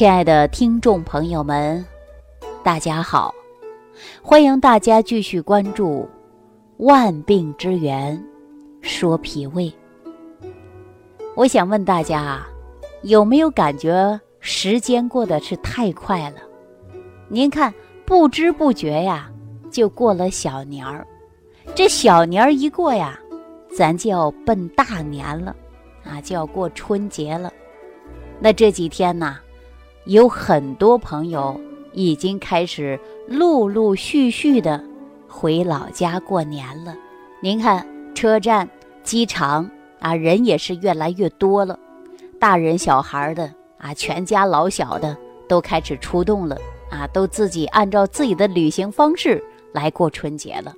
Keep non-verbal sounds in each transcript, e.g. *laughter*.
亲爱的听众朋友们，大家好！欢迎大家继续关注《万病之源说脾胃》。我想问大家啊，有没有感觉时间过得是太快了？您看，不知不觉呀，就过了小年儿。这小年儿一过呀，咱就要奔大年了啊，就要过春节了。那这几天呢？有很多朋友已经开始陆陆续续的回老家过年了。您看，车站、机场啊，人也是越来越多了，大人小孩的啊，全家老小的都开始出动了啊，都自己按照自己的旅行方式来过春节了。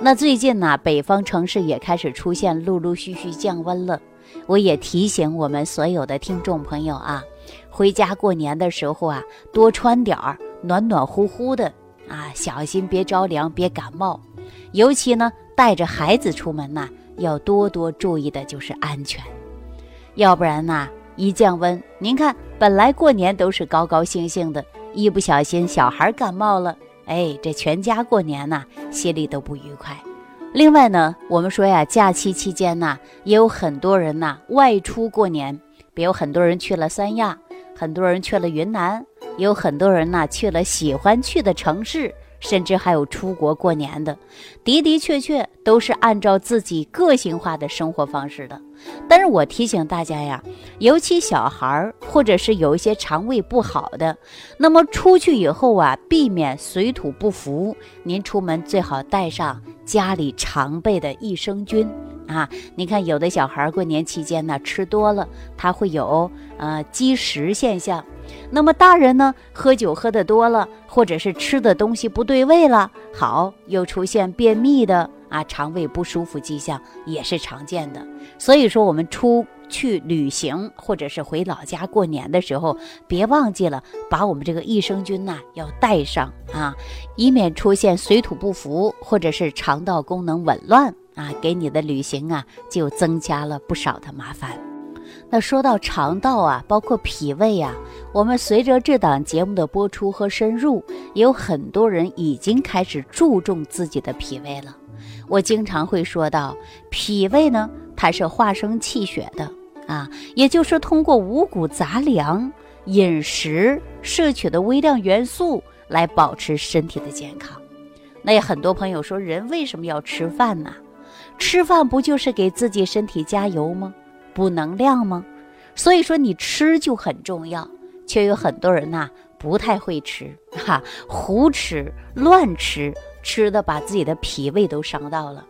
那最近呢，北方城市也开始出现陆陆续续降温了。我也提醒我们所有的听众朋友啊。回家过年的时候啊，多穿点儿暖暖乎乎的啊，小心别着凉，别感冒。尤其呢，带着孩子出门呐，要多多注意的就是安全。要不然呐，一降温，您看本来过年都是高高兴兴的，一不小心小孩感冒了，哎，这全家过年呐，心里都不愉快。另外呢，我们说呀，假期期间呐，也有很多人呐外出过年，比如很多人去了三亚。很多人去了云南，也有很多人呢去了喜欢去的城市，甚至还有出国过年的，的的确确都是按照自己个性化的生活方式的。但是我提醒大家呀，尤其小孩儿或者是有一些肠胃不好的，那么出去以后啊，避免水土不服。您出门最好带上家里常备的益生菌。啊，你看有的小孩过年期间呢吃多了，他会有呃积食现象。那么大人呢喝酒喝的多了，或者是吃的东西不对味了，好又出现便秘的啊肠胃不舒服迹象也是常见的。所以说我们出去旅行或者是回老家过年的时候，别忘记了把我们这个益生菌呐要带上啊，以免出现水土不服或者是肠道功能紊乱。啊，给你的旅行啊，就增加了不少的麻烦。那说到肠道啊，包括脾胃啊，我们随着这档节目的播出和深入，有很多人已经开始注重自己的脾胃了。我经常会说到，脾胃呢，它是化生气血的啊，也就是通过五谷杂粮饮食摄取的微量元素来保持身体的健康。那也很多朋友说，人为什么要吃饭呢？吃饭不就是给自己身体加油吗？补能量吗？所以说你吃就很重要，却有很多人呐不太会吃，哈，胡吃乱吃，吃的把自己的脾胃都伤到了。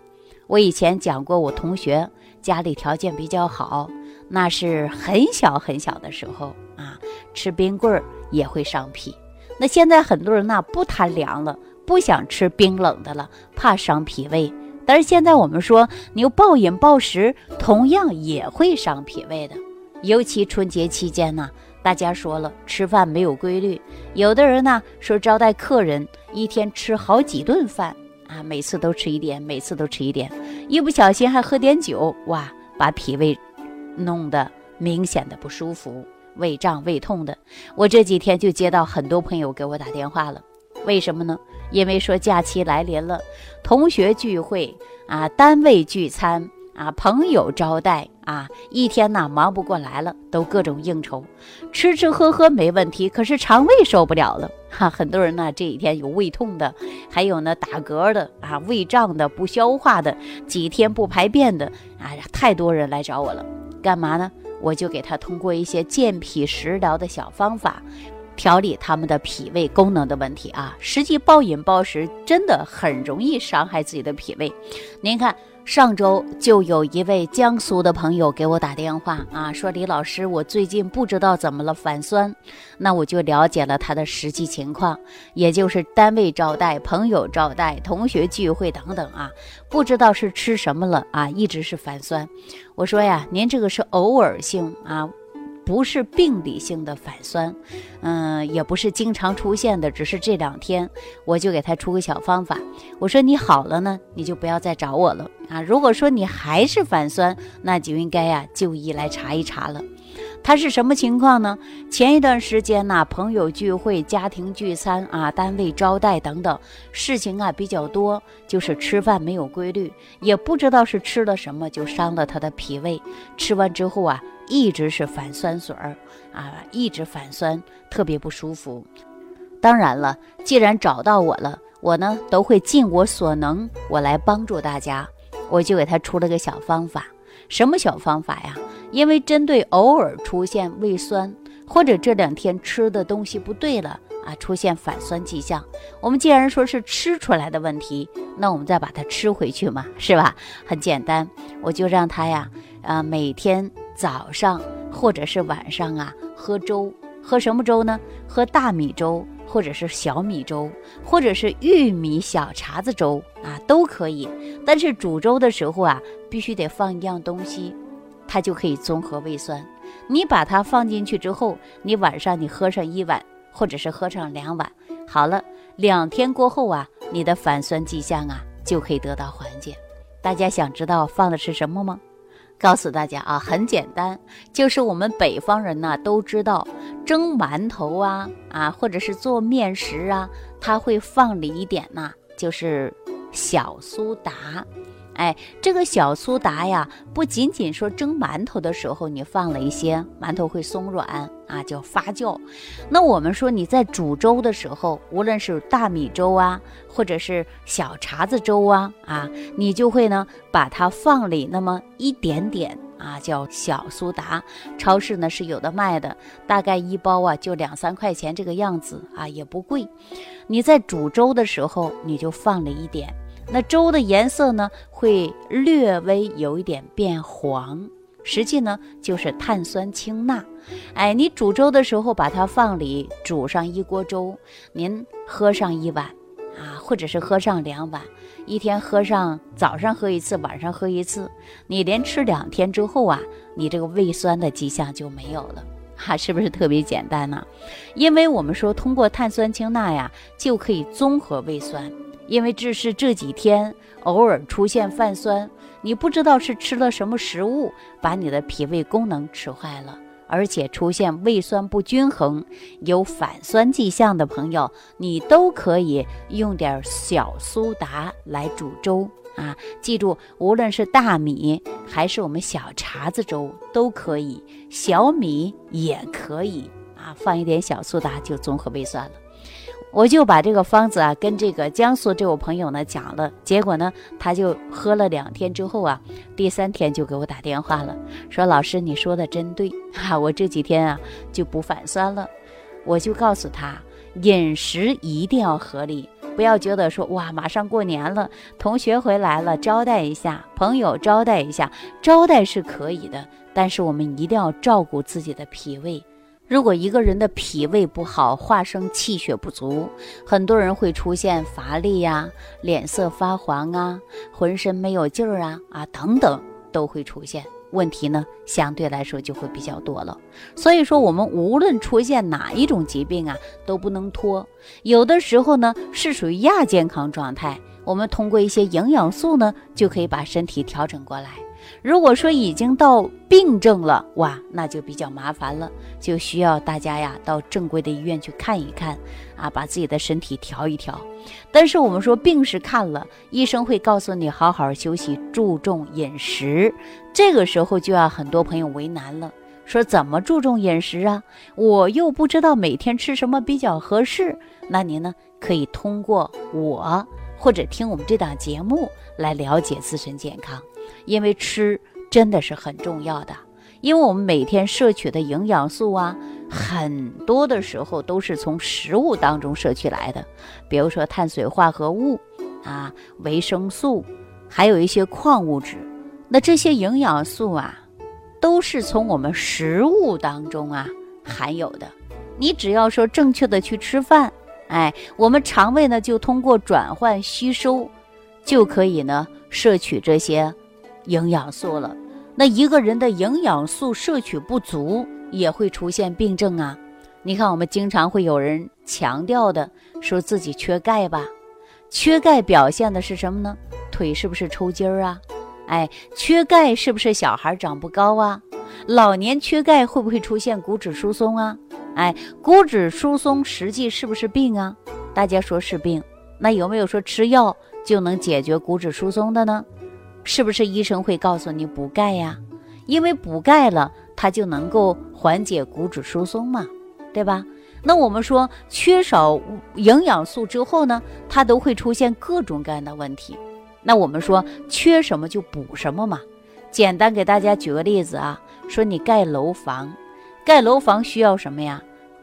我以前讲过，我同学家里条件比较好，那是很小很小的时候啊，吃冰棍儿也会伤脾。那现在很多人呐不贪凉了，不想吃冰冷的了，怕伤脾胃。但是现在我们说，你又暴饮暴食，同样也会伤脾胃的。尤其春节期间呢，大家说了吃饭没有规律，有的人呢说招待客人一天吃好几顿饭啊，每次都吃一点，每次都吃一点，一不小心还喝点酒，哇，把脾胃弄得明显的不舒服，胃胀胃痛的。我这几天就接到很多朋友给我打电话了。为什么呢？因为说假期来临了，同学聚会啊，单位聚餐啊，朋友招待啊，一天呐忙不过来了，都各种应酬，吃吃喝喝没问题，可是肠胃受不了了 *laughs* 哈。很多人呢这几天有胃痛的，还有呢打嗝的啊，胃胀的，不消化的，几天不排便的，啊，太多人来找我了，干嘛呢？我就给他通过一些健脾食疗的小方法。调理他们的脾胃功能的问题啊，实际暴饮暴食真的很容易伤害自己的脾胃。您看，上周就有一位江苏的朋友给我打电话啊，说李老师，我最近不知道怎么了反酸。那我就了解了他的实际情况，也就是单位招待、朋友招待、同学聚会等等啊，不知道是吃什么了啊，一直是反酸。我说呀，您这个是偶尔性啊。不是病理性的反酸，嗯，也不是经常出现的，只是这两天我就给他出个小方法。我说你好了呢，你就不要再找我了啊。如果说你还是反酸，那就应该呀就医来查一查了。他是什么情况呢？前一段时间呢，朋友聚会、家庭聚餐啊，单位招待等等，事情啊比较多，就是吃饭没有规律，也不知道是吃了什么，就伤了他的脾胃。吃完之后啊，一直是反酸水儿啊，一直反酸，特别不舒服。当然了，既然找到我了，我呢都会尽我所能，我来帮助大家。我就给他出了个小方法，什么小方法呀？因为针对偶尔出现胃酸，或者这两天吃的东西不对了啊，出现反酸迹象，我们既然说是吃出来的问题，那我们再把它吃回去嘛，是吧？很简单，我就让他呀，啊，每天早上或者是晚上啊，喝粥，喝什么粥呢？喝大米粥。或者是小米粥，或者是玉米小碴子粥啊，都可以。但是煮粥的时候啊，必须得放一样东西，它就可以综合胃酸。你把它放进去之后，你晚上你喝上一碗，或者是喝上两碗，好了，两天过后啊，你的反酸迹象啊就可以得到缓解。大家想知道放的是什么吗？告诉大家啊，很简单，就是我们北方人呢都知道，蒸馒头啊啊，或者是做面食啊，它会放里一点呢，就是小苏打。哎，这个小苏打呀，不仅仅说蒸馒头的时候你放了一些，馒头会松软啊，叫发酵。那我们说你在煮粥的时候，无论是大米粥啊，或者是小碴子粥啊，啊，你就会呢把它放里那么一点点啊，叫小苏打。超市呢是有的卖的，大概一包啊就两三块钱这个样子啊，也不贵。你在煮粥的时候，你就放了一点。那粥的颜色呢，会略微有一点变黄，实际呢就是碳酸氢钠。哎，你煮粥的时候把它放里，煮上一锅粥，您喝上一碗啊，或者是喝上两碗，一天喝上，早上喝一次，晚上喝一次，你连吃两天之后啊，你这个胃酸的迹象就没有了，*laughs* 哈，是不是特别简单呢？因为我们说通过碳酸氢钠呀，就可以综合胃酸。因为这是这几天偶尔出现泛酸，你不知道是吃了什么食物把你的脾胃功能吃坏了，而且出现胃酸不均衡、有反酸迹象的朋友，你都可以用点小苏打来煮粥啊！记住，无论是大米还是我们小碴子粥都可以，小米也可以啊，放一点小苏打就综合胃酸了。我就把这个方子啊跟这个江苏这位朋友呢讲了，结果呢他就喝了两天之后啊，第三天就给我打电话了，说老师你说的真对哈，我这几天啊就不反酸了。我就告诉他，饮食一定要合理，不要觉得说哇马上过年了，同学回来了招待一下，朋友招待一下，招待是可以的，但是我们一定要照顾自己的脾胃。如果一个人的脾胃不好，化生气血不足，很多人会出现乏力呀、脸色发黄啊、浑身没有劲儿啊啊等等，都会出现问题呢。相对来说就会比较多了。所以说，我们无论出现哪一种疾病啊，都不能拖。有的时候呢是属于亚健康状态，我们通过一些营养素呢，就可以把身体调整过来。如果说已经到病症了，哇，那就比较麻烦了，就需要大家呀到正规的医院去看一看，啊，把自己的身体调一调。但是我们说病是看了，医生会告诉你好好休息，注重饮食。这个时候就要很多朋友为难了，说怎么注重饮食啊？我又不知道每天吃什么比较合适。那您呢，可以通过我或者听我们这档节目来了解自身健康。因为吃真的是很重要的，因为我们每天摄取的营养素啊，很多的时候都是从食物当中摄取来的，比如说碳水化合物啊、维生素，还有一些矿物质。那这些营养素啊，都是从我们食物当中啊含有的。你只要说正确的去吃饭，哎，我们肠胃呢就通过转换吸收，就可以呢摄取这些。营养素了，那一个人的营养素摄取不足，也会出现病症啊。你看，我们经常会有人强调的，说自己缺钙吧，缺钙表现的是什么呢？腿是不是抽筋儿啊？哎，缺钙是不是小孩长不高啊？老年缺钙会不会出现骨质疏松啊？哎，骨质疏松实际是不是病啊？大家说是病，那有没有说吃药就能解决骨质疏松的呢？是不是医生会告诉你补钙呀？因为补钙了，它就能够缓解骨质疏松嘛，对吧？那我们说缺少营养素之后呢，它都会出现各种各样的问题。那我们说缺什么就补什么嘛。简单给大家举个例子啊，说你盖楼房，盖楼房需要什么呀？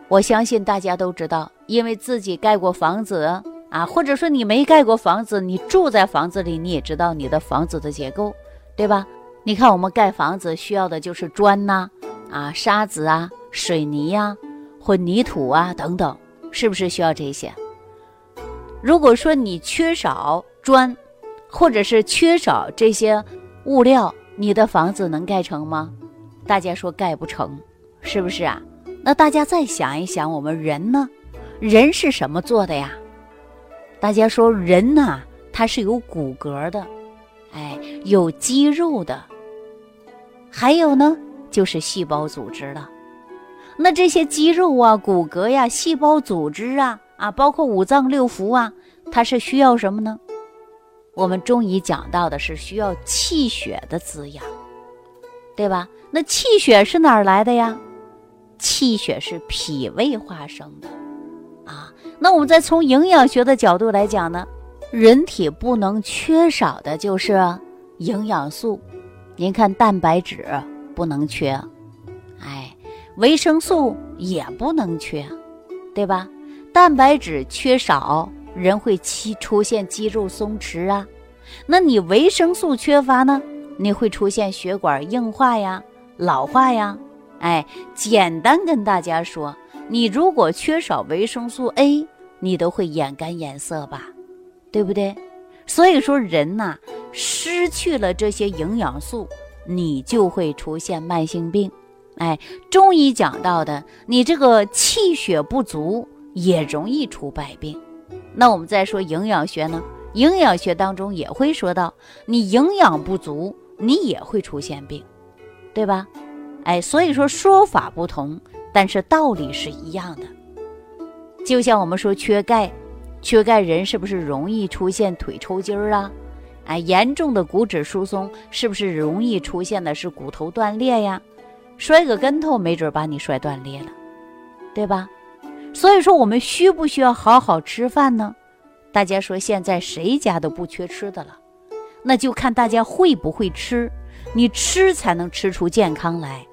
我相信大家都知道，因为自己盖过房子啊，或者说你没盖过房子，你住在房子里，你也知道你的房子的结构，对吧？你看我们盖房子需要的就是砖呐，啊，沙子啊，水泥呀。混凝土啊，等等，是不是需要这些？如果说你缺少砖，或者是缺少这些物料，你的房子能盖成吗？大家说盖不成，是不是啊？那大家再想一想，我们人呢？人是什么做的呀？大家说人呐，它是有骨骼的，哎，有肌肉的，还有呢，就是细胞组织了。那这些肌肉啊、骨骼呀、细胞组织啊啊，包括五脏六腑啊，它是需要什么呢？我们中医讲到的是需要气血的滋养，对吧？那气血是哪儿来的呀？气血是脾胃化生的。那我们再从营养学的角度来讲呢，人体不能缺少的就是营养素。您看，蛋白质不能缺。哎维生素也不能缺，对吧？蛋白质缺少，人会肌出现肌肉松弛啊。那你维生素缺乏呢？你会出现血管硬化呀、老化呀。哎，简单跟大家说，你如果缺少维生素 A，你都会眼干眼涩吧，对不对？所以说，人呐，失去了这些营养素，你就会出现慢性病。哎，中医讲到的，你这个气血不足也容易出百病。那我们再说营养学呢？营养学当中也会说到，你营养不足，你也会出现病，对吧？哎，所以说说法不同，但是道理是一样的。就像我们说缺钙，缺钙人是不是容易出现腿抽筋儿啊？哎，严重的骨质疏松是不是容易出现的是骨头断裂呀？摔个跟头，没准把你摔断裂了，对吧？所以说，我们需不需要好好吃饭呢？大家说，现在谁家都不缺吃的了，那就看大家会不会吃。你吃才能吃出健康来，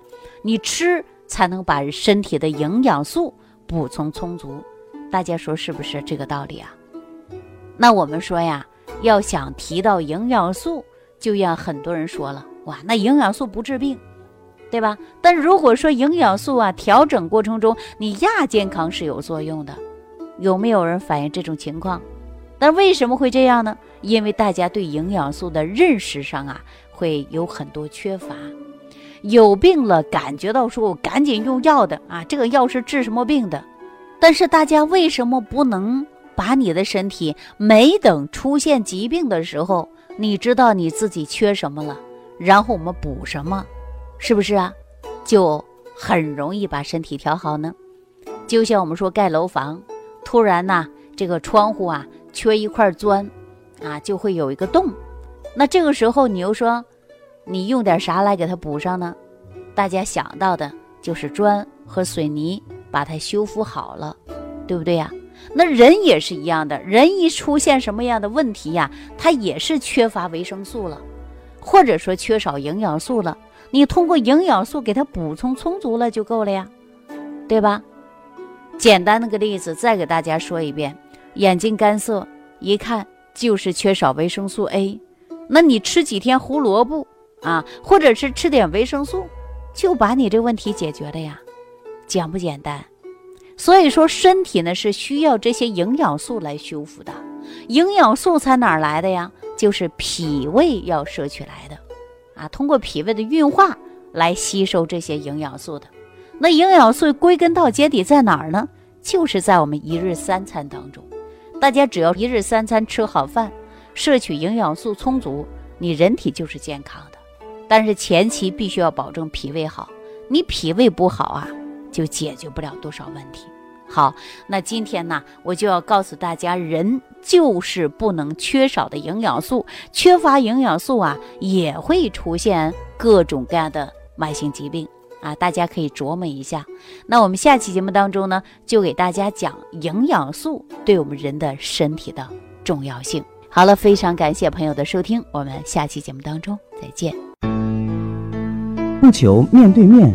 你吃才能把身体的营养素补充充足。大家说是不是这个道理啊？那我们说呀，要想提到营养素，就让很多人说了，哇，那营养素不治病。对吧？但如果说营养素啊调整过程中，你亚健康是有作用的，有没有人反映这种情况？那为什么会这样呢？因为大家对营养素的认识上啊会有很多缺乏，有病了感觉到说我赶紧用药的啊，这个药是治什么病的？但是大家为什么不能把你的身体没等出现疾病的时候，你知道你自己缺什么了，然后我们补什么？是不是啊？就很容易把身体调好呢。就像我们说盖楼房，突然呐，这个窗户啊缺一块砖，啊就会有一个洞。那这个时候你又说，你用点啥来给它补上呢？大家想到的就是砖和水泥，把它修复好了，对不对呀？那人也是一样的，人一出现什么样的问题呀，他也是缺乏维生素了，或者说缺少营养素了。你通过营养素给他补充充足了就够了呀，对吧？简单的个例子，再给大家说一遍：眼睛干涩，一看就是缺少维生素 A。那你吃几天胡萝卜啊，或者是吃点维生素，就把你这问题解决了呀，简不简单？所以说，身体呢是需要这些营养素来修复的。营养素才哪来的呀？就是脾胃要摄取来的。啊，通过脾胃的运化来吸收这些营养素的。那营养素归根到结底在哪儿呢？就是在我们一日三餐当中。大家只要一日三餐吃好饭，摄取营养素充足，你人体就是健康的。但是前期必须要保证脾胃好。你脾胃不好啊，就解决不了多少问题。好，那今天呢，我就要告诉大家，人就是不能缺少的营养素，缺乏营养素啊，也会出现各种各样的慢性疾病啊。大家可以琢磨一下。那我们下期节目当中呢，就给大家讲营养素对我们人的身体的重要性。好了，非常感谢朋友的收听，我们下期节目当中再见。不求面对面，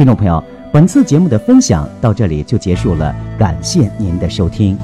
听众朋友。本次节目的分享到这里就结束了，感谢您的收听。